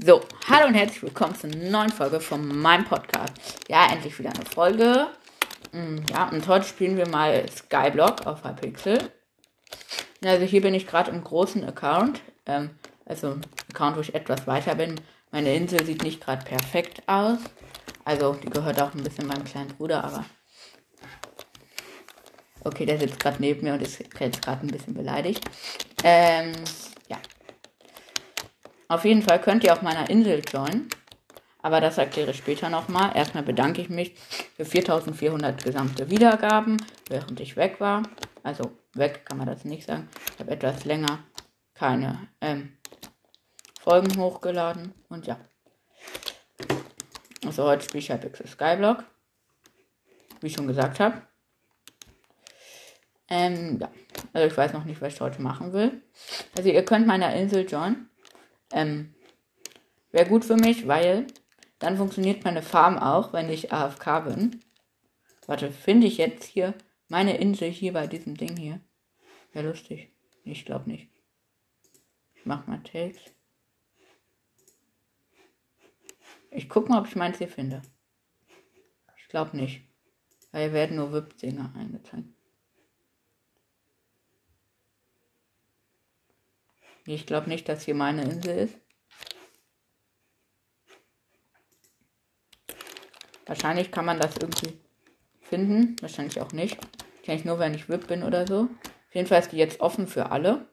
So, hallo und herzlich willkommen zur neuen Folge von meinem Podcast. Ja, endlich wieder eine Folge. Mm, ja, und heute spielen wir mal Skyblock auf Hypixel. Also hier bin ich gerade im großen Account. Ähm, also Account, wo ich etwas weiter bin. Meine Insel sieht nicht gerade perfekt aus. Also die gehört auch ein bisschen meinem kleinen Bruder, aber... Okay, der sitzt gerade neben mir und ist jetzt gerade ein bisschen beleidigt. Ähm, auf jeden Fall könnt ihr auf meiner Insel joinen. Aber das erkläre ich später nochmal. Erstmal bedanke ich mich für 4400 gesamte Wiedergaben, während ich weg war. Also weg kann man das nicht sagen. Ich habe etwas länger keine ähm, Folgen hochgeladen. Und ja. Also heute spiele ich Hypixel Skyblock. Wie ich schon gesagt habe. Ähm, ja. Also ich weiß noch nicht, was ich heute machen will. Also ihr könnt meiner Insel joinen. Ähm, Wäre gut für mich, weil dann funktioniert meine Farm auch, wenn ich AFK bin. Warte, finde ich jetzt hier meine Insel hier bei diesem Ding hier? Wäre lustig. Ich glaube nicht. Ich mach mal Takes. Ich gucke mal, ob ich meins hier finde. Ich glaube nicht. Weil hier werden nur VIP-Dinger eingezeigt. Ich glaube nicht, dass hier meine Insel ist. Wahrscheinlich kann man das irgendwie finden. Wahrscheinlich auch nicht. Kenne ich nur, wenn ich VIP bin oder so. Auf jeden Fall ist die jetzt offen für alle.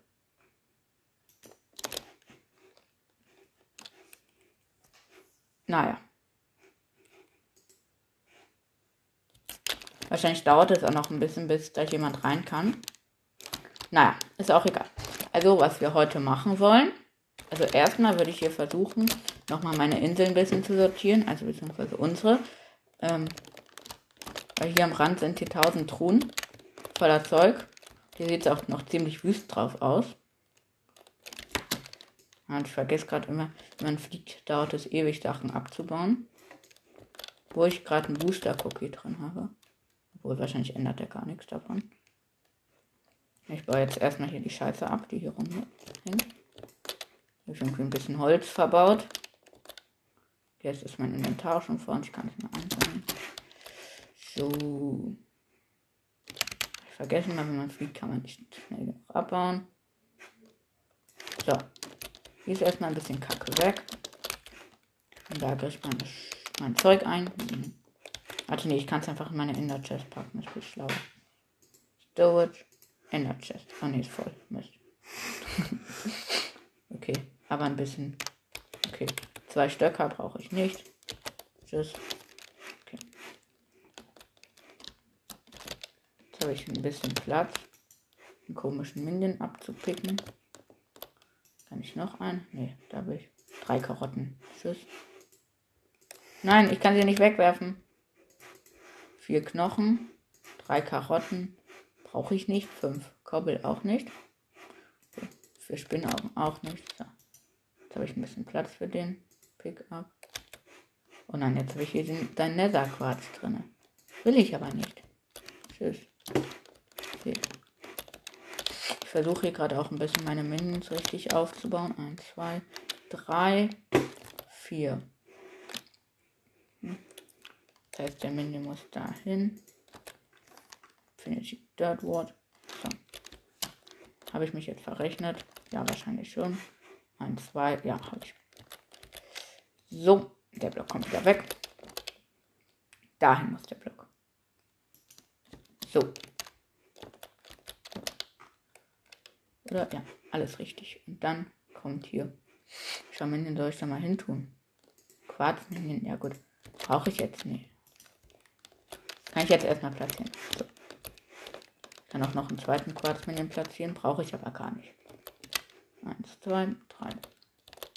Naja. Wahrscheinlich dauert es auch noch ein bisschen, bis da jemand rein kann. Naja, ist auch egal. Also, was wir heute machen wollen. Also, erstmal würde ich hier versuchen, nochmal meine Insel ein bisschen zu sortieren. Also, beziehungsweise unsere. Ähm, weil hier am Rand sind hier tausend Truhen voller Zeug. Hier sieht es auch noch ziemlich wüst drauf aus. Und ich vergesse gerade immer, wenn man fliegt, dauert es ewig, Sachen abzubauen. Wo ich gerade einen Booster-Cookie drin habe. Obwohl, wahrscheinlich ändert er gar nichts davon. Ich baue jetzt erstmal hier die Scheiße ab, die hier rumhängt. Hier irgendwie ein bisschen Holz verbaut. Jetzt ist mein Inventar schon und ich kann es mal anfangen. So. Ich vergesse mal, wenn man fliegt, kann man nicht schnell genug abbauen. So. Hier ist erstmal ein bisschen Kacke weg. Und da kriegt man mein Zeug ein. Warte, nee, ich kann es einfach in meine Inner Chest packen. Das ist viel schlauer. Storage. Ender Chest. Oh ne, ist voll. Mist. okay, aber ein bisschen. Okay. Zwei Stöcker brauche ich nicht. Tschüss. Okay. Jetzt habe ich ein bisschen Platz. Einen komischen Minion abzupicken. Kann ich noch einen? Ne, da habe ich drei Karotten. Tschüss. Nein, ich kann sie nicht wegwerfen. Vier Knochen, drei Karotten, Brauche ich nicht. Fünf Kobbel auch nicht. Für Spinnaugen auch nicht. So. Jetzt habe ich ein bisschen Platz für den Pickup. Oh nein, jetzt habe ich hier den, dein Netherquarz drin. Will ich aber nicht. Tschüss. Okay. Ich versuche hier gerade auch ein bisschen meine Minions richtig aufzubauen. Eins, zwei, drei, vier. Hm. Das heißt, der Minion muss dahin. Infinity Dirt Ward. So. Habe ich mich jetzt verrechnet? Ja, wahrscheinlich schon. Eins, zwei, ja, habe ich. So, der Block kommt wieder weg. Dahin muss der Block. So. Oder? Ja, alles richtig. Und dann kommt hier. Den soll ich da mal hin tun? Quarzminion, ja gut. Brauche ich jetzt nicht. Kann ich jetzt erstmal platzieren. So. Kann auch noch einen zweiten Quarzminion platzieren, brauche ich aber gar nicht. Eins, zwei, drei,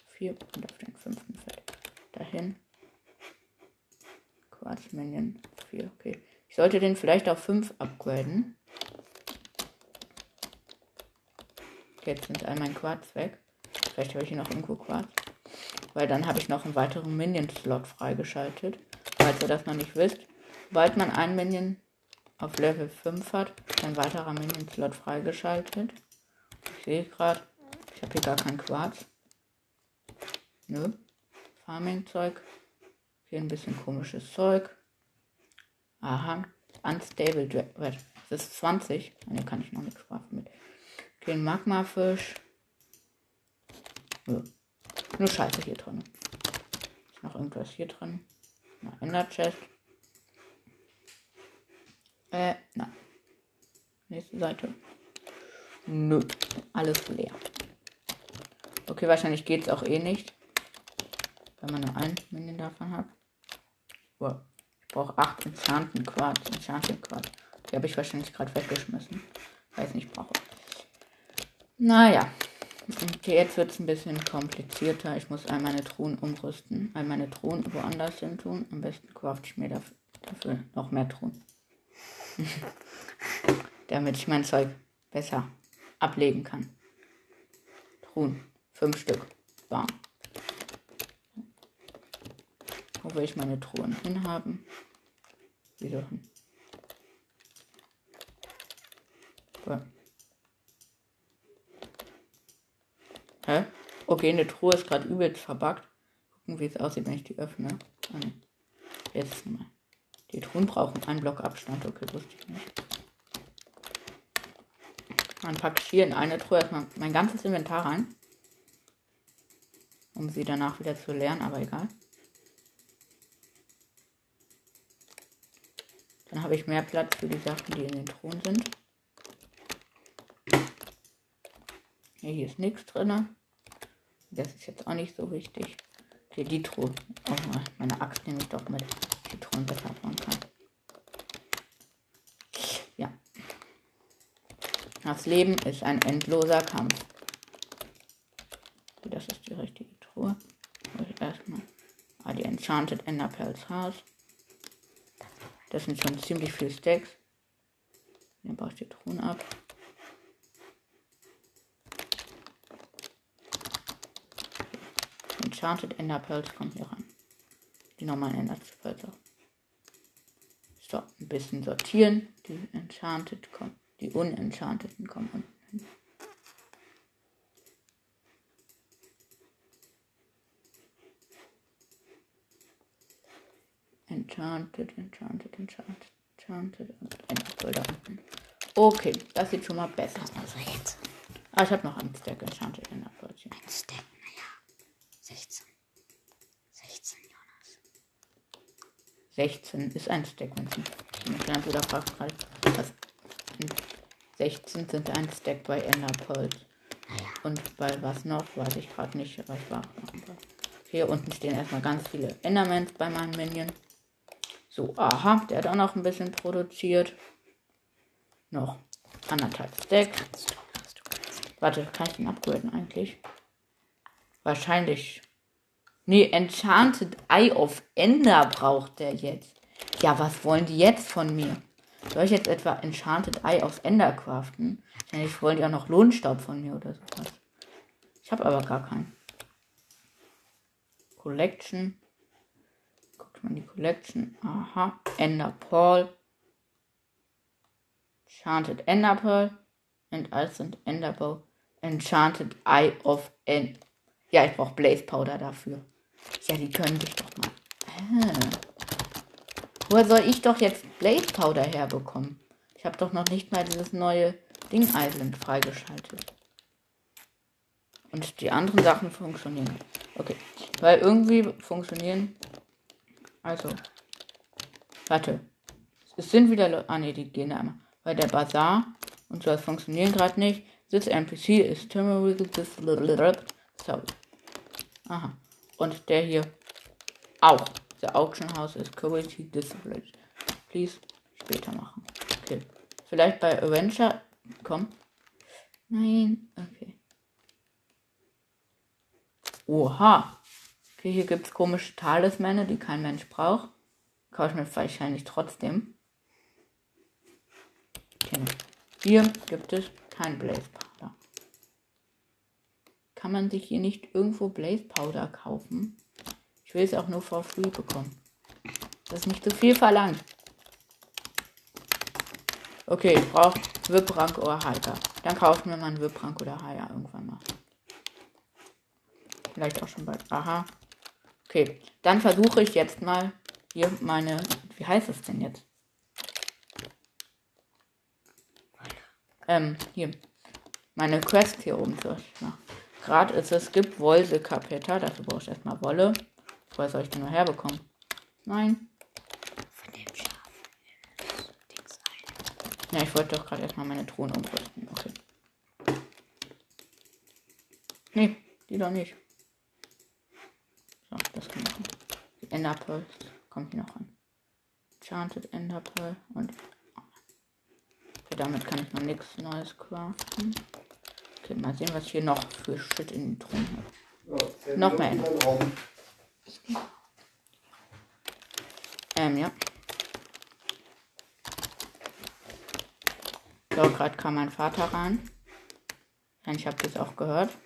vier und auf den fünften Feld. Dahin. Quarzminion 4, okay. Ich sollte den vielleicht auf 5 upgraden. Jetzt sind all mein Quarz weg. Vielleicht habe ich hier noch irgendwo Quarz. Weil dann habe ich noch einen weiteren Minion-Slot freigeschaltet. Falls ihr das noch nicht wisst. Sobald man einen Minion auf Level 5 hat, ein weiterer Minion-Slot freigeschaltet. Ich sehe gerade, ich habe hier gar keinen Quarz. Nö, Farming-Zeug. Hier ein bisschen komisches Zeug. Aha. Unstable Red. Das ist 20. Ne, kann ich noch nichts craften mit. Okay, ein Magma-Fisch. Ja. Nur Scheiße hier drin. Ist noch irgendwas hier drin? Na, Ender Chest. Äh, nein. Nächste Seite. Nö. Alles leer. Okay, wahrscheinlich geht es auch eh nicht. Wenn man nur ein Minion davon hat. Wow. Ich brauche 8 Enchanten Quarz. Enchanten Quarz. Die habe ich wahrscheinlich gerade weggeschmissen. Weiß nicht, brauche. Naja. Okay, jetzt wird es ein bisschen komplizierter. Ich muss all meine Truhen umrüsten. All meine Truhen woanders hin tun. Am besten craft ich mir dafür noch mehr Truhen. Damit ich mein Zeug besser ablegen kann. Truhen. Fünf Stück. Bam. Wo will ich meine Truhen hinhaben? Wieso hin? Hä? Okay, eine Truhe ist gerade übelst verbuggt. Gucken, wie es aussieht, wenn ich die öffne. Ah. Jetzt mal. Die Truhen brauchen einen Block Abstand. Okay, wusste ich nicht. Dann packe ich hier in eine Truhe erstmal mein ganzes Inventar rein. Um sie danach wieder zu lernen, aber egal. Dann habe ich mehr Platz für die Sachen, die in den Truhen sind. Ja, hier ist nichts drin. Das ist jetzt auch nicht so wichtig. Okay, die Truhe. Oh, meine Axt nehme ich doch mit. Die bauen kann. Ja. Das Leben ist ein endloser Kampf. Das ist die richtige Truhe. Erstmal. Ah, die Enchanted Enderpearls Haus. Das sind schon ziemlich viele Stacks. Dann baue ich die Truhen ab. Enchanted Enderpearls kommen hier rein. Die normalen auch. So, ein bisschen sortieren. Die Enchanted kommen. Die Unenchanteten kommen unten hin. Enchanted, Enchanted, Enchanted, Enchanted und Enderpearl da unten. Okay, das sieht schon mal besser aus. Also jetzt. Ah, ich habe noch einen Stack Enchanted Enderpearls. hier. Ein Stack, naja. 16. 16, Jonas. 16 ist ein Stack, wenn es Bruder fragt gerade, was 16 sind ein Stack bei Enderpearls. Und bei was noch, weiß ich gerade nicht, ich war Hier unten stehen erstmal ganz viele Endermans bei meinen Minion. So, aha, der hat auch noch ein bisschen produziert. Noch anderthalb Stack. Warte, kann ich den upgraden eigentlich? Wahrscheinlich. Nee, Enchanted Eye of Ender braucht der jetzt. Ja, was wollen die jetzt von mir? Soll ich jetzt etwa Enchanted Eye of Ender craften? Ja, ich wollte ja noch Lohnstaub von mir oder sowas. Ich habe aber gar keinen. Collection. Guckt mal in die Collection. Aha. Ender Pearl. Enchanted Ender Pearl. And also Ender Bow. Enchanted Eye of End. Ja, ich brauche Blaze Powder dafür. Ja, die können sich doch mal. Ah. Woher soll ich doch jetzt Blaze Powder herbekommen? Ich habe doch noch nicht mal dieses neue Ding Island freigeschaltet. Und die anderen Sachen funktionieren. Okay. Weil irgendwie funktionieren. Also. Warte. Es sind wieder Leute. Ah ne, die gehen einmal. Weil der Bazar und so, das funktionieren gerade nicht. This NPC ist Turmeric. This so. Aha. Und der hier auch. The Auction House is currently displayed. Please später machen. Okay. Vielleicht bei Avenger. Komm. Nein. Okay. Oha. Okay, hier gibt es komische Talismänner, die kein Mensch braucht. Kaufe ich mir wahrscheinlich trotzdem. Okay. Hier gibt es kein Blaze Powder. Kann man sich hier nicht irgendwo Blaze Powder kaufen? Ich will es auch nur for free bekommen. Das ist nicht zu viel verlangt. Okay, ich brauche Wiprank oder Hiker. Dann kaufe ich mir mal einen Wiprank oder Haier irgendwann mal. Vielleicht auch schon bald. Aha. Okay, dann versuche ich jetzt mal hier meine. Wie heißt es denn jetzt? Ähm, hier. Meine Quest hier oben zu machen. Gerade ist es, gibt Wolse Kapeta. Dafür brauche ich erstmal Wolle. Woher soll ich denn noch herbekommen? Nein. Von dem Schaf. Ja, ich wollte doch gerade erstmal meine Truhen umrüsten. Okay. Nee, die doch nicht. So, das kann ich machen. Die Enderpearl kommt hier noch an. Enchanted Enderpearl und. Okay, damit kann ich noch nichts Neues craften. Okay, mal sehen, was ich hier noch für Shit in den Truhen habe. Ja, Noch mehr in den Raum. Ähm, ja. So, gerade kam mein Vater rein. Ich habe das auch gehört.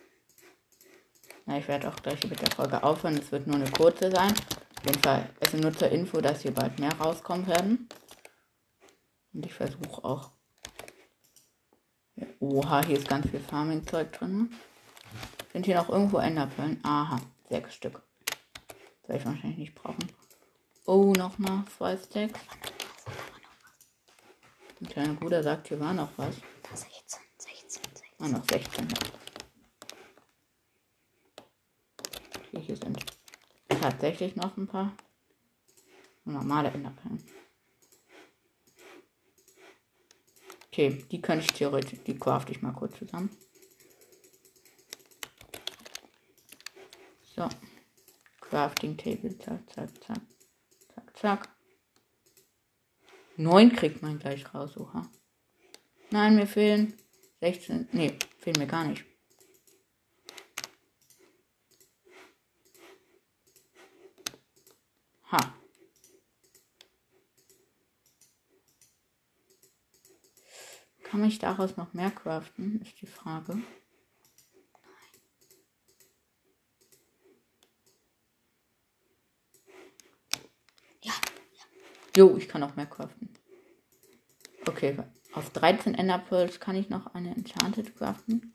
Na, ich werde auch gleich mit der Folge aufhören. Es wird nur eine kurze sein. Auf jeden Fall, also nur zur Info, dass hier bald mehr rauskommen werden. Und ich versuche auch. Oha, hier ist ganz viel Farming-Zeug drin. Sind hier noch irgendwo Enderperlen? Aha, sechs Stück. Werde ich wahrscheinlich nicht brauchen. Oh, nochmal zwei Stacks. Ein kleiner Bruder sagt, hier war noch was. 16, 16, 16. Ah, noch 16. Ja. Okay, hier sind tatsächlich noch ein paar normale Enderperlen. Okay, die könnte ich theoretisch, die craft ich mal kurz zusammen. So. Crafting Table, zack, zack, zack. Zack, zack. Neun kriegt man gleich raus, oha. Nein, mir fehlen 16. Nee, fehlen mir gar nicht. Kann ich daraus noch mehr craften, ist die Frage. Ja, Jo, ich kann auch mehr craften. Okay, aus 13 Ender Pearls kann ich noch eine Enchanted craften.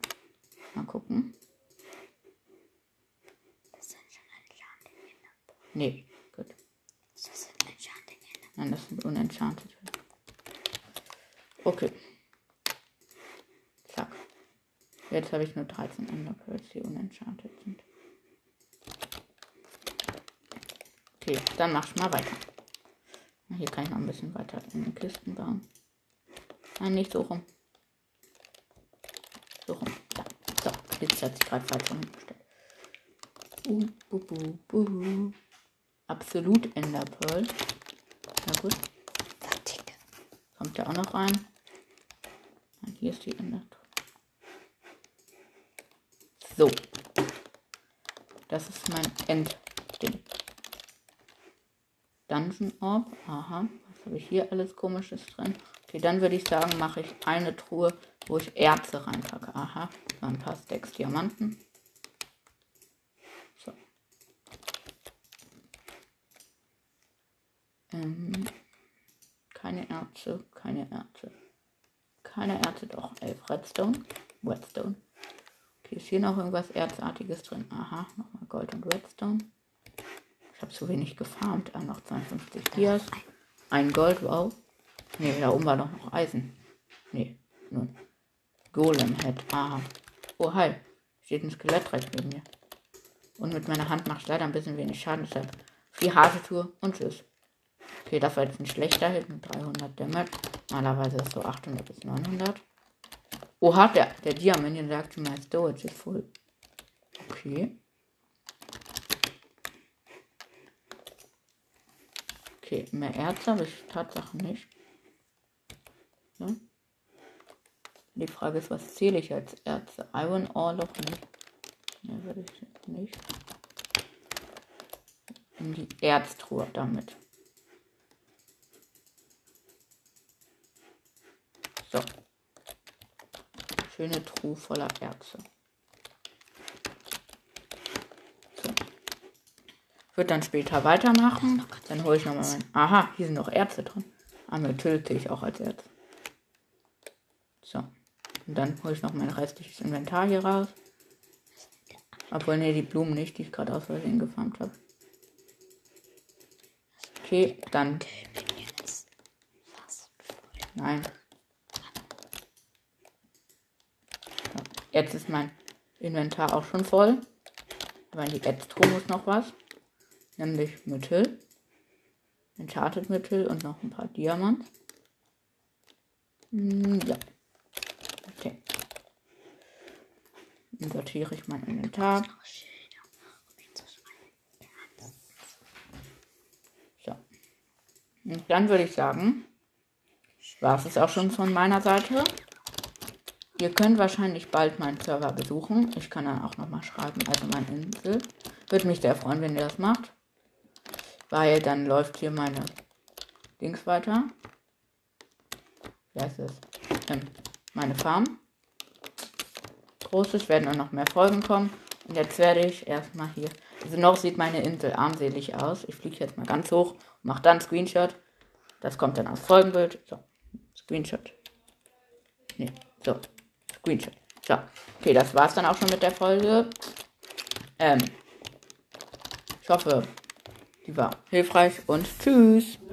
Mal gucken. das sind schon Enchanting Ender. Nee, gut. Das sind Enchanting Ender. Nein, das sind unenchanted. Okay. Jetzt habe ich nur 13 Ender Pearls, die unenchanted sind. Okay, dann mach ich mal weiter. Hier kann ich noch ein bisschen weiter in den Kisten bauen. Nein, nicht so rum. So rum. Da. So, jetzt hat sich gerade falsch umgestellt. Uh, bu, bu, bu. Absolut Ender Pearl. Na gut. Kommt der auch noch rein? Hier ist die Ender. So. Das ist mein Endding. Dungeon Orb. Aha. Was habe ich hier alles komisches drin? Okay, dann würde ich sagen, mache ich eine Truhe, wo ich Erze reinpacke. Aha. So ein paar Stacks Diamanten. So. Ähm, keine Erze, keine Erze. Keine Erze, doch. Elf Redstone. Redstone. Okay, ist hier noch irgendwas Erzartiges drin? Aha, nochmal Gold und Redstone. Ich habe zu wenig gefarmt. Ah, noch 52 Dias. Ein Gold, wow. Ne, da oben war doch noch Eisen. Ne, nun. Golem Head. Aha. Oh, hi. Steht ein Skelett direkt neben mir. Und mit meiner Hand mache ich leider ein bisschen wenig Schaden. Deshalb die Hasetour und tschüss. Okay, das war jetzt ein schlechter Hit mit 300 Damage. Normalerweise ist es so 800 bis 900. Oha, der, der Diamant sagt, mein Storage ist voll. Okay. Okay, mehr Erze habe ich Tatsache nicht. Ja. Die Frage ist, was zähle ich als Erze? Iron Ore noch nicht. Ne, würde ich jetzt nicht. In die Erztruhe damit. So. Schöne Truhe voller Erze. So. Ich würde dann später weitermachen. Dann hole ich nochmal mein. Aha, hier sind noch Erze drin. Ah, Methyl zähle ich auch als Erz. So. Und dann hole ich noch mein restliches Inventar hier raus. Obwohl, ne, die Blumen nicht, die ich gerade aus Versehen gefarmt habe. Okay, dann. Nein. So, jetzt ist mein Inventar auch schon voll. Aber in die Ads-Truhe muss noch was. Nämlich Mittel. Enchanted Mittel und noch ein paar Diamanten. Hm, ja. Okay. Dann sortiere ich mein Inventar. So. Und dann würde ich sagen, war es auch schon von meiner Seite. Ihr könnt wahrscheinlich bald meinen Server besuchen. Ich kann dann auch nochmal schreiben, also meine Insel. Würde mich sehr freuen, wenn ihr das macht. Weil dann läuft hier meine Dings weiter. Wie heißt es? Ähm, meine Farm. Großes werden auch noch mehr Folgen kommen. Und jetzt werde ich erstmal hier. Also noch sieht meine Insel armselig aus. Ich fliege jetzt mal ganz hoch und mache dann Screenshot. Das kommt dann als Folgenbild. So, Screenshot. Nee, so, Screenshot. So, okay, das war's dann auch schon mit der Folge. Ähm, ich hoffe, die war hilfreich und tschüss.